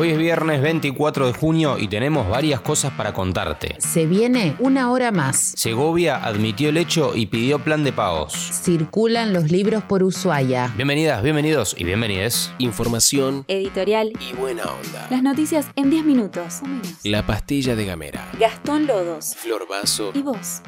Hoy es viernes 24 de junio y tenemos varias cosas para contarte. Se viene una hora más. Segovia admitió el hecho y pidió plan de pagos. Circulan los libros por Ushuaia. Bienvenidas, bienvenidos y bienvenides. Información Editorial. y buena onda. Las noticias en 10 minutos. o menos. La pastilla de Gamera. Gastón Lodos. Flor Vaso. ¿Y vos?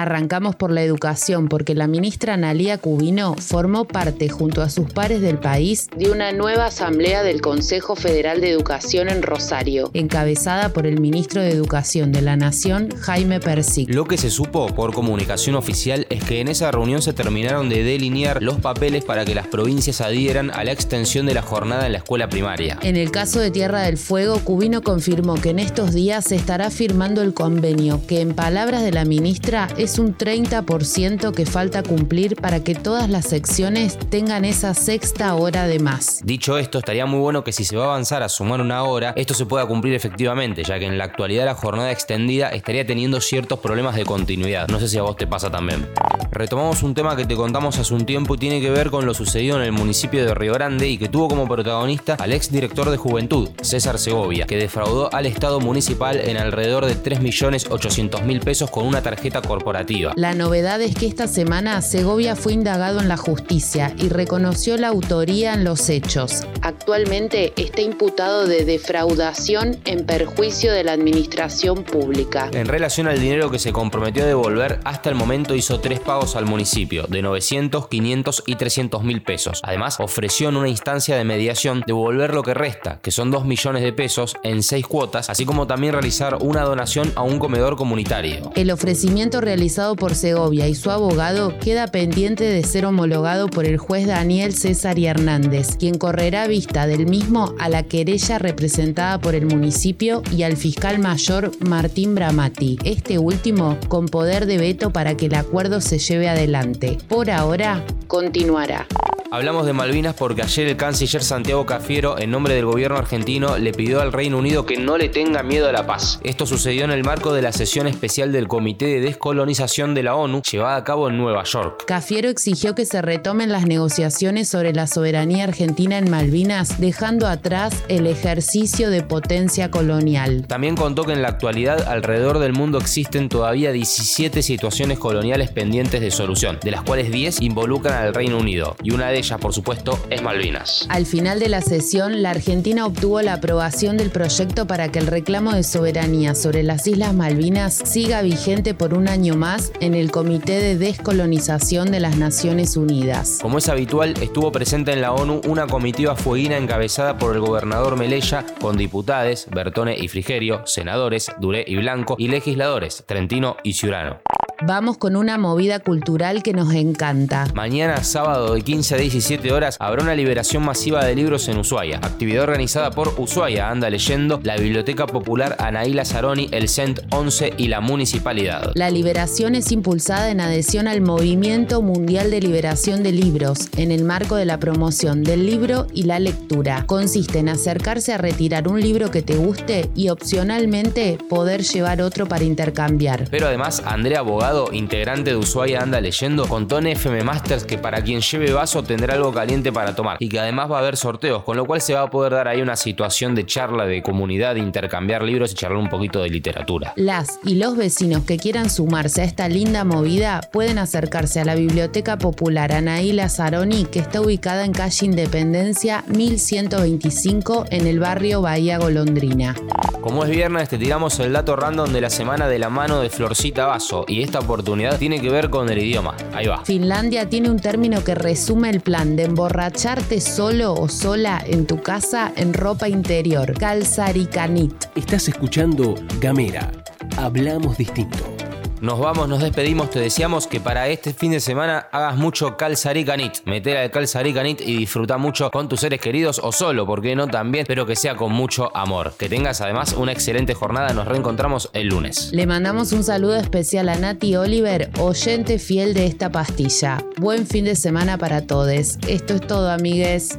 Arrancamos por la educación porque la ministra Analía Cubino formó parte junto a sus pares del país de una nueva asamblea del Consejo Federal de Educación en Rosario, encabezada por el ministro de Educación de la Nación, Jaime Persic. Lo que se supo por comunicación oficial es que en esa reunión se terminaron de delinear los papeles para que las provincias adhieran a la extensión de la jornada en la escuela primaria. En el caso de Tierra del Fuego, Cubino confirmó que en estos días se estará firmando el convenio, que en palabras de la ministra es un 30% que falta cumplir para que todas las secciones tengan esa sexta hora de más. Dicho esto, estaría muy bueno que si se va a avanzar a sumar una hora, esto se pueda cumplir efectivamente, ya que en la actualidad la jornada extendida estaría teniendo ciertos problemas de continuidad. No sé si a vos te pasa también. Retomamos un tema que te contamos hace un tiempo y tiene que ver con lo sucedido en el municipio de Río Grande y que tuvo como protagonista al ex director de Juventud, César Segovia, que defraudó al Estado municipal en alrededor de 3.800.000 pesos con una tarjeta corporativa. La novedad es que esta semana Segovia fue indagado en la justicia y reconoció la autoría en los hechos. Actualmente está imputado de defraudación en perjuicio de la administración pública. En relación al dinero que se comprometió a devolver, hasta el momento hizo tres pagos al municipio, de 900, 500 y 300 mil pesos. Además, ofreció en una instancia de mediación devolver lo que resta, que son 2 millones de pesos, en seis cuotas, así como también realizar una donación a un comedor comunitario. El ofrecimiento realizado por Segovia y su abogado queda pendiente de ser homologado por el juez Daniel César y Hernández, quien correrá vista del mismo a la querella representada por el municipio y al fiscal mayor Martín Bramati, este último con poder de veto para que el acuerdo se lleve adelante. Por ahora, continuará. Hablamos de Malvinas porque ayer el canciller Santiago Cafiero, en nombre del gobierno argentino, le pidió al Reino Unido que no le tenga miedo a la paz. Esto sucedió en el marco de la sesión especial del Comité de Descolonización de la ONU, llevada a cabo en Nueva York. Cafiero exigió que se retomen las negociaciones sobre la soberanía argentina en Malvinas, dejando atrás el ejercicio de potencia colonial. También contó que en la actualidad alrededor del mundo existen todavía 17 situaciones coloniales pendientes de solución, de las cuales 10 involucran al Reino Unido, y una de ellas, por supuesto, es Malvinas. Al final de la sesión, la Argentina obtuvo la aprobación del proyecto para que el reclamo de soberanía sobre las Islas Malvinas siga vigente por un año más en el Comité de Descolonización de las Naciones Unidas. Como es habitual, estuvo presente en la ONU una comitiva fueguina encabezada por el gobernador Melella, con diputados, Bertone y Frigerio, senadores, Duré y Blanco, y legisladores, Trentino y Ciurano. Vamos con una movida cultural que nos encanta. Mañana, sábado de 15 a 17 horas, habrá una liberación masiva de libros en Ushuaia. Actividad organizada por Ushuaia, anda leyendo, la Biblioteca Popular Anaíla Saroni, el CENT 11 y la Municipalidad. La liberación es impulsada en adhesión al Movimiento Mundial de Liberación de Libros, en el marco de la promoción del libro y la lectura. Consiste en acercarse a retirar un libro que te guste y opcionalmente poder llevar otro para intercambiar. Pero además, Andrea Bogado, integrante de Ushuaia Anda Leyendo, contó en FM Masters que para quien lleve vaso tendrá algo caliente para tomar y que además va a haber sorteos, con lo cual se va a poder dar ahí una situación de charla de comunidad, de intercambiar libros y charlar un poquito de literatura. Las y los vecinos que quieran sumarse a esta linda movida pueden acercarse a la Biblioteca Popular Anaíla Saroni, que está ubicada en calle Independencia 1125 en el barrio Bahía Golondrina. Como es viernes, te tiramos el dato random de la semana de la mano de Florcita Vaso y esta oportunidad tiene que ver con el idioma. Ahí va. Finlandia tiene un término que resume el plan de emborracharte solo o sola en tu casa en ropa interior, calzaricanit. Estás escuchando Gamera. Hablamos distinto. Nos vamos, nos despedimos, te deseamos que para este fin de semana hagas mucho calzaricanit. Meter al calzaricanit y disfruta mucho con tus seres queridos o solo, porque no también, pero que sea con mucho amor. Que tengas además una excelente jornada, nos reencontramos el lunes. Le mandamos un saludo especial a Nati Oliver, oyente fiel de esta pastilla. Buen fin de semana para todos. Esto es todo, amigues.